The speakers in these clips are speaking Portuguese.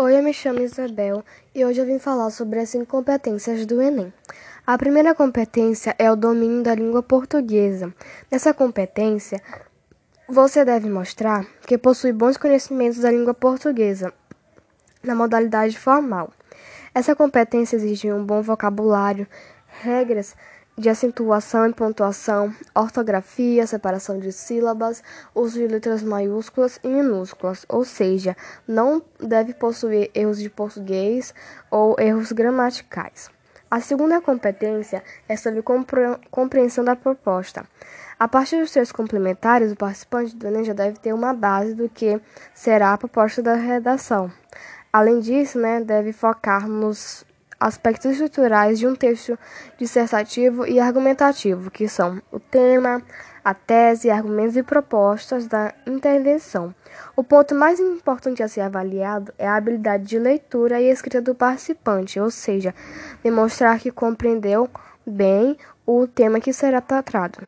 Oi, eu me chamo Isabel e hoje eu vim falar sobre as cinco competências do Enem. A primeira competência é o domínio da língua portuguesa. Nessa competência, você deve mostrar que possui bons conhecimentos da língua portuguesa na modalidade formal. Essa competência exige um bom vocabulário, regras de acentuação e pontuação, ortografia, separação de sílabas, uso de letras maiúsculas e minúsculas, ou seja, não deve possuir erros de português ou erros gramaticais. A segunda competência é sobre compreensão da proposta. A partir dos três complementares, o participante do Enem já deve ter uma base do que será a proposta da redação. Além disso, né, deve focar nos aspectos estruturais de um texto dissertativo e argumentativo, que são o tema, a tese, argumentos e propostas da intervenção. O ponto mais importante a ser avaliado é a habilidade de leitura e escrita do participante, ou seja, demonstrar que compreendeu bem o tema que será tratado.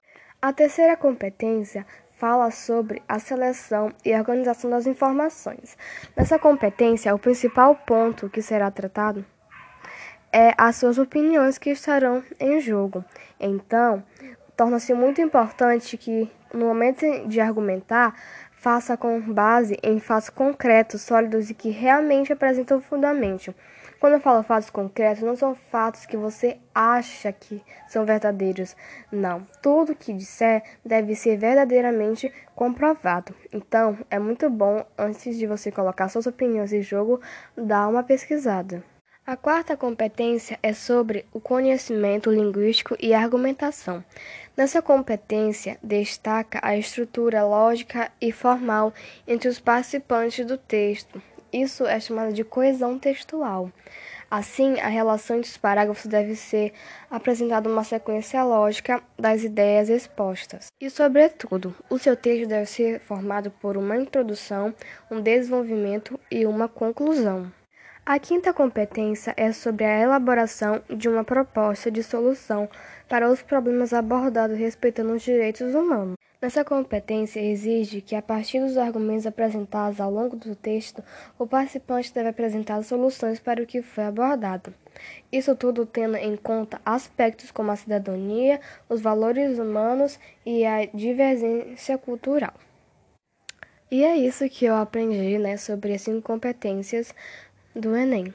A terceira competência fala sobre a seleção e organização das informações. Nessa competência, o principal ponto que será tratado é as suas opiniões que estarão em jogo. Então, torna-se muito importante que, no momento de argumentar, faça com base em fatos concretos, sólidos e que realmente apresentam fundamento. Quando eu falo fatos concretos, não são fatos que você acha que são verdadeiros. Não. Tudo que disser deve ser verdadeiramente comprovado. Então, é muito bom, antes de você colocar suas opiniões em jogo, dar uma pesquisada. A quarta competência é sobre o conhecimento linguístico e argumentação. Nessa competência, destaca a estrutura lógica e formal entre os participantes do texto. Isso é chamado de coesão textual. Assim, a relação entre os parágrafos deve ser apresentada uma sequência lógica das ideias expostas. E, sobretudo, o seu texto deve ser formado por uma introdução, um desenvolvimento e uma conclusão. A quinta competência é sobre a elaboração de uma proposta de solução para os problemas abordados respeitando os direitos humanos. Nessa competência exige que, a partir dos argumentos apresentados ao longo do texto, o participante deve apresentar soluções para o que foi abordado. Isso tudo tendo em conta aspectos como a cidadania, os valores humanos e a divergência cultural. E é isso que eu aprendi né, sobre as cinco competências do Enem.